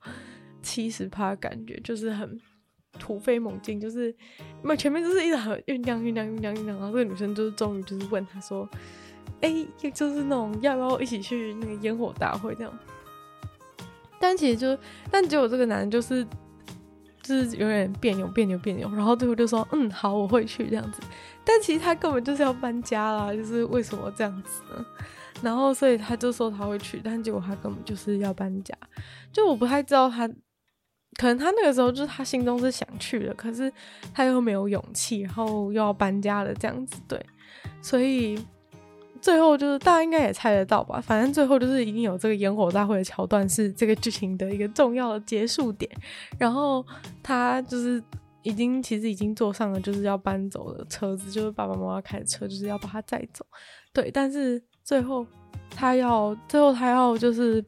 七十趴，感觉就是很突飞猛进，就是那前面就是一直很酝酿酝酿酝酿酝酿，然后这个女生就是终于就是问他说，哎，就是那种要不要一起去那个烟火大会这样，但其实就但结果这个男人就是。就是有点别扭别扭别扭，然后最后就说嗯好，我会去这样子，但其实他根本就是要搬家啦，就是为什么这样子呢？然后所以他就说他会去，但结果他根本就是要搬家，就我不太知道他，可能他那个时候就是他心中是想去的，可是他又没有勇气，然后又要搬家了这样子，对，所以。最后就是大家应该也猜得到吧，反正最后就是一定有这个烟火大会的桥段是这个剧情的一个重要的结束点。然后他就是已经其实已经坐上了就是要搬走的车子，就是爸爸妈妈开的车，就是要把他载走。对，但是最后他要最后他要就是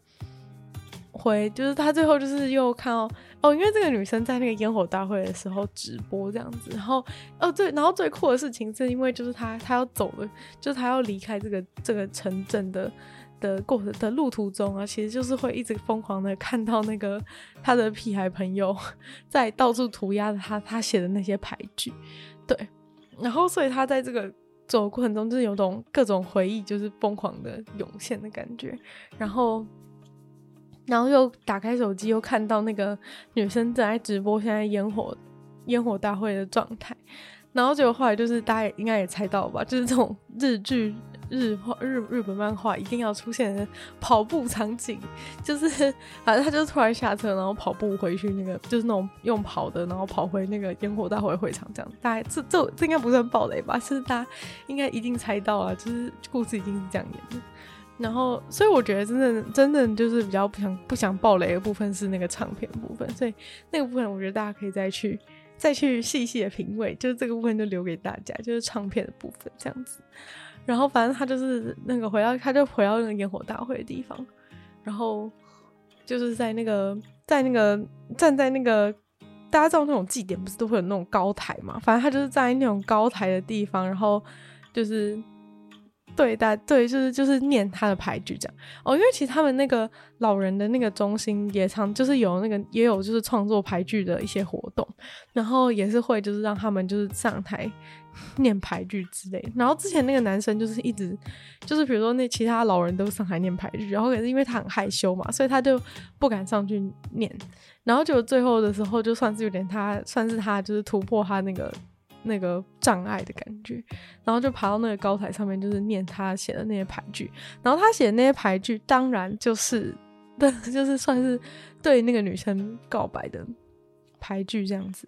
回，就是他最后就是又看到。哦，因为这个女生在那个烟火大会的时候直播这样子，然后哦对，然后最酷的事情是因为就是她她要走了，就是她要离开这个这个城镇的的过程的路途中啊，其实就是会一直疯狂的看到那个她的屁孩朋友在到处涂鸦他他写的那些牌句，对，然后所以她在这个走的过程中就是有种各种回忆就是疯狂的涌现的感觉，然后。然后又打开手机，又看到那个女生正在直播现在烟火烟火大会的状态。然后结果后来就是大家应该也猜到吧，就是这种日剧、日画、日日本漫画一定要出现的跑步场景，就是反正他就突然下车，然后跑步回去那个，就是那种用跑的，然后跑回那个烟火大会会场这样。大概这这这应该不算暴雷吧？是大家应该一定猜到啊，就是故事已经是这样演的。然后，所以我觉得真正真正就是比较不想不想爆雷的部分是那个唱片部分，所以那个部分我觉得大家可以再去再去细细的品味，就是这个部分就留给大家，就是唱片的部分这样子。然后反正他就是那个回到他就回到那个烟火大会的地方，然后就是在那个在那个站在那个大家知道那种祭典不是都会有那种高台嘛？反正他就是在那种高台的地方，然后就是。对，大对，就是就是念他的牌句这样哦，因为其实他们那个老人的那个中心也常就是有那个也有就是创作牌句的一些活动，然后也是会就是让他们就是上台 [LAUGHS] 念牌句之类。然后之前那个男生就是一直就是比如说那其他老人都上台念牌句，然后可是因为他很害羞嘛，所以他就不敢上去念。然后就最后的时候就算是有点他算是他就是突破他那个。那个障碍的感觉，然后就爬到那个高台上面，就是念他写的那些牌句。然后他写的那些牌句，当然就是，对，[LAUGHS] 就是算是对那个女生告白的牌句这样子。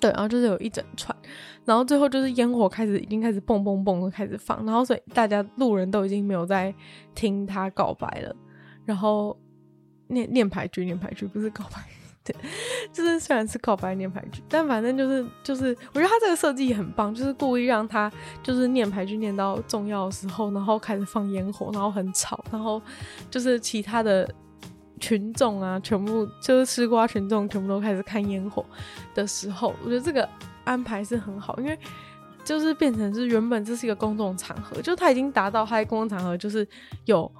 对，然后就是有一整串，然后最后就是烟火开始，已经开始蹦蹦蹦的开始放，然后所以大家路人都已经没有在听他告白了，然后念念牌句，念牌句不是告白。[LAUGHS] 就是虽然是告白念牌剧，但反正就是就是，我觉得他这个设计很棒，就是故意让他就是念牌剧念到重要的时候，然后开始放烟火，然后很吵，然后就是其他的群众啊，全部就是吃瓜群众全部都开始看烟火的时候，我觉得这个安排是很好，因为就是变成是原本这是一个公众场合，就他已经达到他在公众场合就是有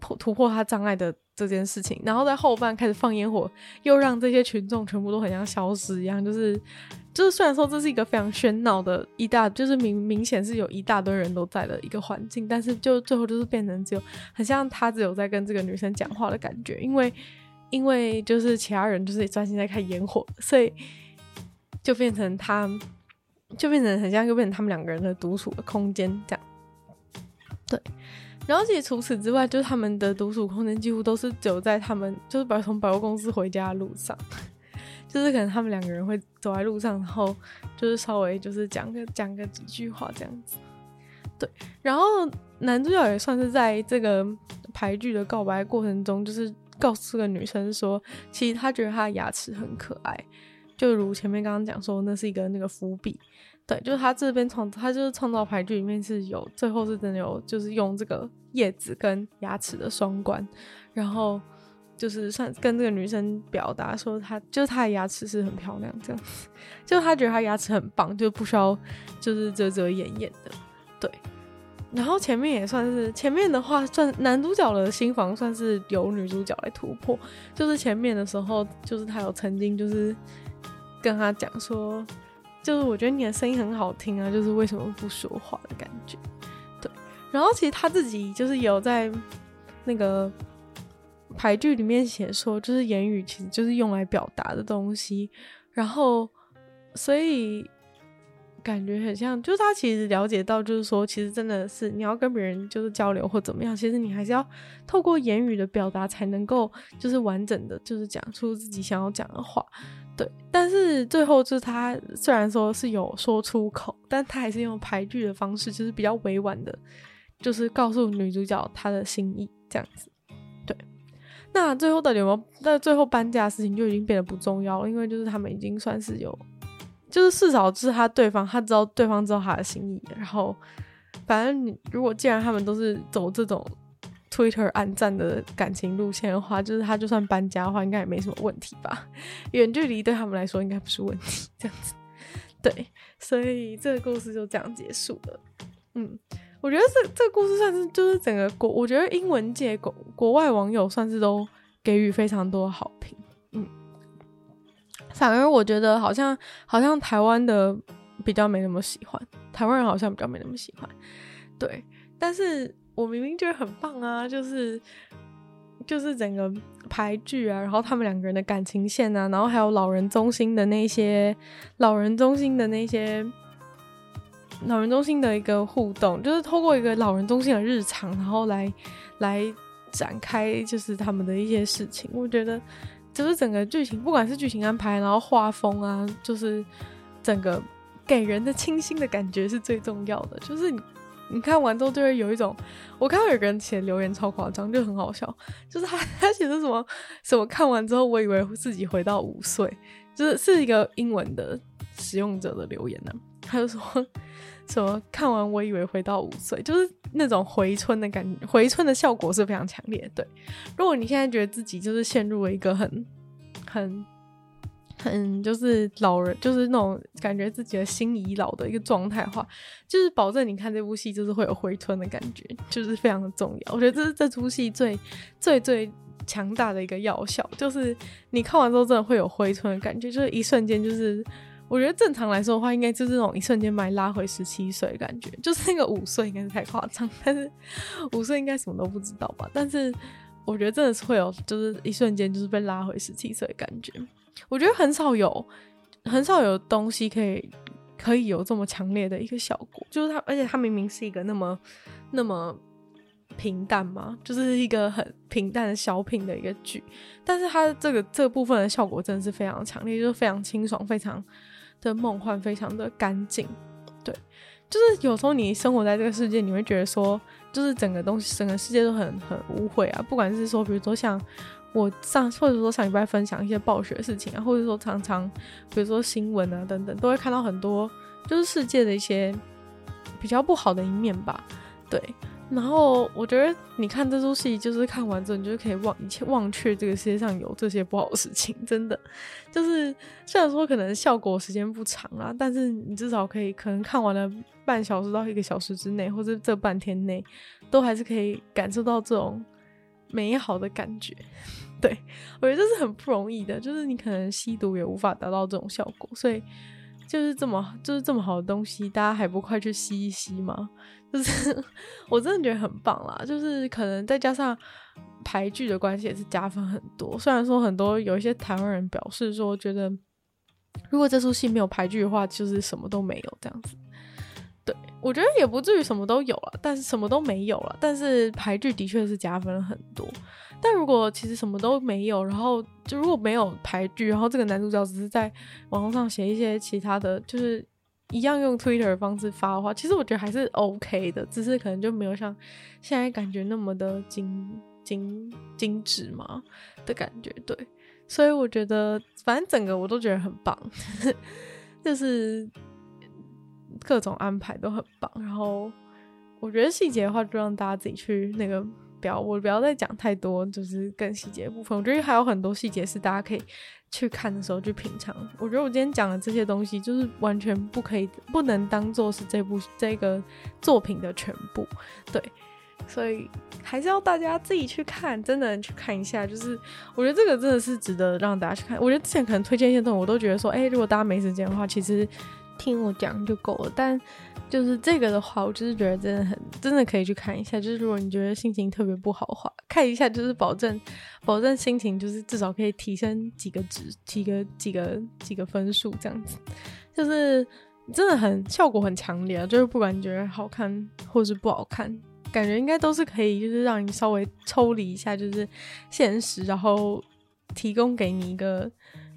破突破他障碍的。这件事情，然后在后半开始放烟火，又让这些群众全部都很像消失一样，就是就是虽然说这是一个非常喧闹的一大，就是明明显是有一大堆人都在的一个环境，但是就最后就是变成只有很像他只有在跟这个女生讲话的感觉，因为因为就是其他人就是专心在看烟火，所以就变成他就变成很像又变成他们两个人的独处的空间这样。对。然后其实除此之外，就是他们的独处空间几乎都是只有在他们就是百从百货公司回家的路上，[LAUGHS] 就是可能他们两个人会走在路上，然后就是稍微就是讲个讲个几句话这样子。对，然后男主角也算是在这个排剧的告白过程中，就是告诉这个女生说，其实他觉得他的牙齿很可爱，就如前面刚刚讲说，那是一个那个伏笔。对，就是他这边创，他就是创造牌剧里面是有最后是真的有，就是用这个叶子跟牙齿的双关，然后就是算跟这个女生表达说他，就是他的牙齿是很漂亮这样子，就是他觉得他牙齿很棒，就不需要就是遮遮掩掩的。对，然后前面也算是前面的话，算男主角的心房算是由女主角来突破，就是前面的时候，就是他有曾经就是跟他讲说。就是我觉得你的声音很好听啊，就是为什么不说话的感觉，对。然后其实他自己就是有在那个排剧里面写说，就是言语其实就是用来表达的东西，然后所以感觉很像，就是他其实了解到，就是说其实真的是你要跟别人就是交流或怎么样，其实你还是要透过言语的表达才能够就是完整的就是讲出自己想要讲的话。对，但是最后就是他虽然说是有说出口，但他还是用排剧的方式，就是比较委婉的，就是告诉女主角他的心意这样子。对，那最后的有没有？那最后搬家的事情就已经变得不重要了，因为就是他们已经算是有，就是至少是他对方他知道对方知道他的心意，然后反正你如果既然他们都是走这种。Twitter 按赞的感情路线的话，就是他就算搬家的话，应该也没什么问题吧？[LAUGHS] 远距离对他们来说应该不是问题，这样子。对，所以这个故事就这样结束了。嗯，我觉得这这个故事算是就是整个国，我觉得英文界国国外网友算是都给予非常多好评。嗯，反而我觉得好像好像台湾的比较没那么喜欢，台湾人好像比较没那么喜欢。对，但是。我明明觉得很棒啊，就是就是整个排剧啊，然后他们两个人的感情线啊，然后还有老人中心的那些老人中心的那些老人中心的一个互动，就是透过一个老人中心的日常，然后来来展开就是他们的一些事情。我觉得就是整个剧情，不管是剧情安排，然后画风啊，就是整个给人的清新的感觉是最重要的，就是你。看完之后就会有一种，我看到有个人写留言超夸张，就很好笑，就是他他写的什么什么看完之后，我以为自己回到五岁，就是是一个英文的使用者的留言呢、他就说什么看完我以为回到五岁，就是那种回春的感觉，回春的效果是非常强烈。对，如果你现在觉得自己就是陷入了一个很很。很就是老人，就是那种感觉自己的心已老的一个状态的话，就是保证你看这部戏就是会有回春的感觉，就是非常的重要。我觉得这是这出戏最最最强大的一个药效，就是你看完之后真的会有回春的感觉，就是一瞬间就是我觉得正常来说的话，应该就是那种一瞬间把你拉回十七岁的感觉，就是那个五岁应该是太夸张，但是五岁应该什么都不知道吧？但是我觉得真的是会有，就是一瞬间就是被拉回十七岁的感觉。我觉得很少有，很少有东西可以可以有这么强烈的一个效果，就是它，而且它明明是一个那么那么平淡嘛，就是一个很平淡的小品的一个剧，但是它这个这部分的效果真的是非常强烈，就是非常清爽，非常的梦幻，非常的干净。对，就是有时候你生活在这个世界，你会觉得说，就是整个东西，整个世界都很很污秽啊，不管是说，比如说像。我上或者说上礼拜分享一些暴雪的事情啊，或者说常常比如说新闻啊等等，都会看到很多就是世界的一些比较不好的一面吧。对，然后我觉得你看这出戏，就是看完之后，你就可以忘一切，忘却这个世界上有这些不好的事情。真的，就是虽然说可能效果时间不长啊，但是你至少可以可能看完了半小时到一个小时之内，或者这半天内，都还是可以感受到这种。美好的感觉，对，我觉得这是很不容易的，就是你可能吸毒也无法达到这种效果，所以就是这么就是这么好的东西，大家还不快去吸一吸吗？就是 [LAUGHS] 我真的觉得很棒啦，就是可能再加上排剧的关系也是加分很多。虽然说很多有一些台湾人表示说，觉得如果这出戏没有排剧的话，就是什么都没有这样子。对，我觉得也不至于什么都有了，但是什么都没有了。但是排剧的确是加分了很多。但如果其实什么都没有，然后就如果没有排剧，然后这个男主角只是在网络上写一些其他的就是一样用 Twitter 的方式发的话，其实我觉得还是 OK 的，只是可能就没有像现在感觉那么的精精精致嘛的感觉。对，所以我觉得反正整个我都觉得很棒，[LAUGHS] 就是。各种安排都很棒，然后我觉得细节的话，就让大家自己去那个不要，我不要再讲太多，就是更细节的部分。我觉得还有很多细节是大家可以去看的时候去品尝。我觉得我今天讲的这些东西，就是完全不可以，不能当做是这部这个作品的全部。对，所以还是要大家自己去看，真的去看一下。就是我觉得这个真的是值得让大家去看。我觉得之前可能推荐一些东西，我都觉得说，哎、如果大家没时间的话，其实。听我讲就够了，但就是这个的话，我就是觉得真的很真的可以去看一下。就是如果你觉得心情特别不好的话，看一下就是保证 [LAUGHS] 保证心情就是至少可以提升几个值，几个几个几个分数这样子，就是真的很效果很强烈啊。就是不管你觉得好看或是不好看，感觉应该都是可以，就是让你稍微抽离一下就是现实，然后提供给你一个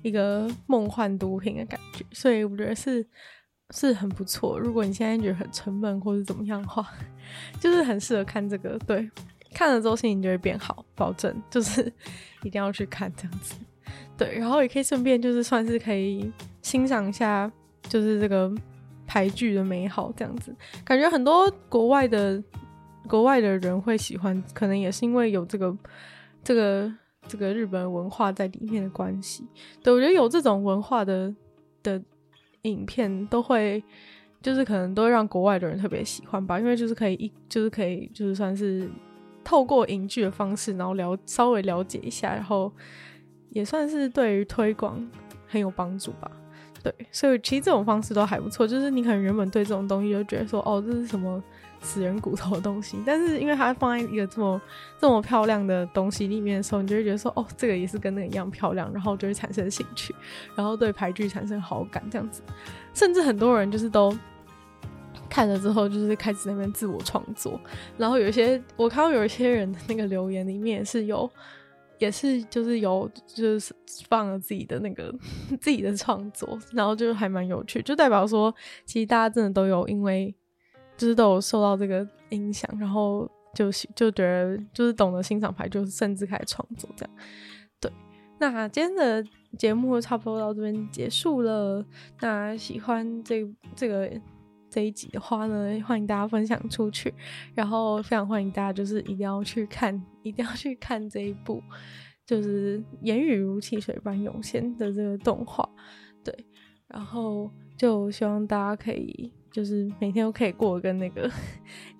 一个梦幻毒品的感觉。所以我觉得是。是很不错。如果你现在觉得很沉闷或者怎么样的话，[LAUGHS] 就是很适合看这个。对，看了之后心情就会变好，保证就是 [LAUGHS] 一定要去看这样子。对，然后也可以顺便就是算是可以欣赏一下，就是这个排剧的美好这样子。感觉很多国外的国外的人会喜欢，可能也是因为有这个这个这个日本文化在里面的关系。对，我觉得有这种文化的的。影片都会，就是可能都会让国外的人特别喜欢吧，因为就是可以一，就是可以，就是算是透过影剧的方式，然后了稍微了解一下，然后也算是对于推广很有帮助吧。对，所以其实这种方式都还不错，就是你可能原本对这种东西就觉得说，哦，这是什么？死人骨头的东西，但是因为它放在一个这么这么漂亮的东西里面的时候，你就会觉得说，哦，这个也是跟那个一样漂亮，然后就会产生兴趣，然后对牌剧产生好感，这样子。甚至很多人就是都看了之后，就是开始那边自我创作。然后有一些我看到有一些人的那个留言里面是有，也是就是有就是放了自己的那个自己的创作，然后就还蛮有趣，就代表说其实大家真的都有因为。就是都有受到这个影响，然后就就觉得就是懂得欣赏牌，就是甚至开始创作这样。对，那今天的节目差不多到这边结束了。那喜欢这这个这一集的话呢，欢迎大家分享出去，然后非常欢迎大家就是一定要去看，一定要去看这一部就是言语如汽水般涌现的这个动画。对，然后就希望大家可以。就是每天都可以过跟那个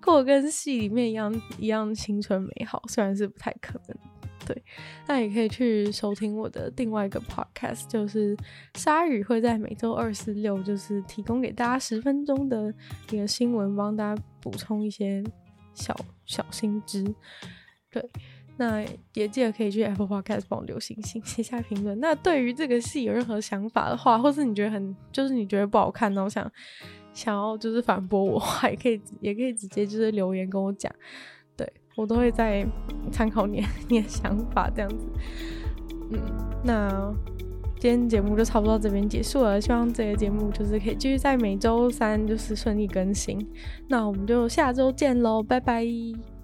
过跟戏里面一样一样青春美好，虽然是不太可能。对，那也可以去收听我的另外一个 podcast，就是鲨鱼会在每周二、四、六，就是提供给大家十分钟的一个新闻，帮大家补充一些小小心知。对，那也记得可以去 Apple Podcast 帮我留星星，写下评论。那对于这个戏有任何想法的话，或是你觉得很就是你觉得不好看呢？我想。想要就是反驳我，[LAUGHS] 也可以也可以直接就是留言跟我讲，对我都会在参考你 [LAUGHS] 你的想法这样子。嗯，那今天节目就差不多到这边结束了，希望这个节目就是可以继续在每周三就是顺利更新。那我们就下周见喽，拜拜。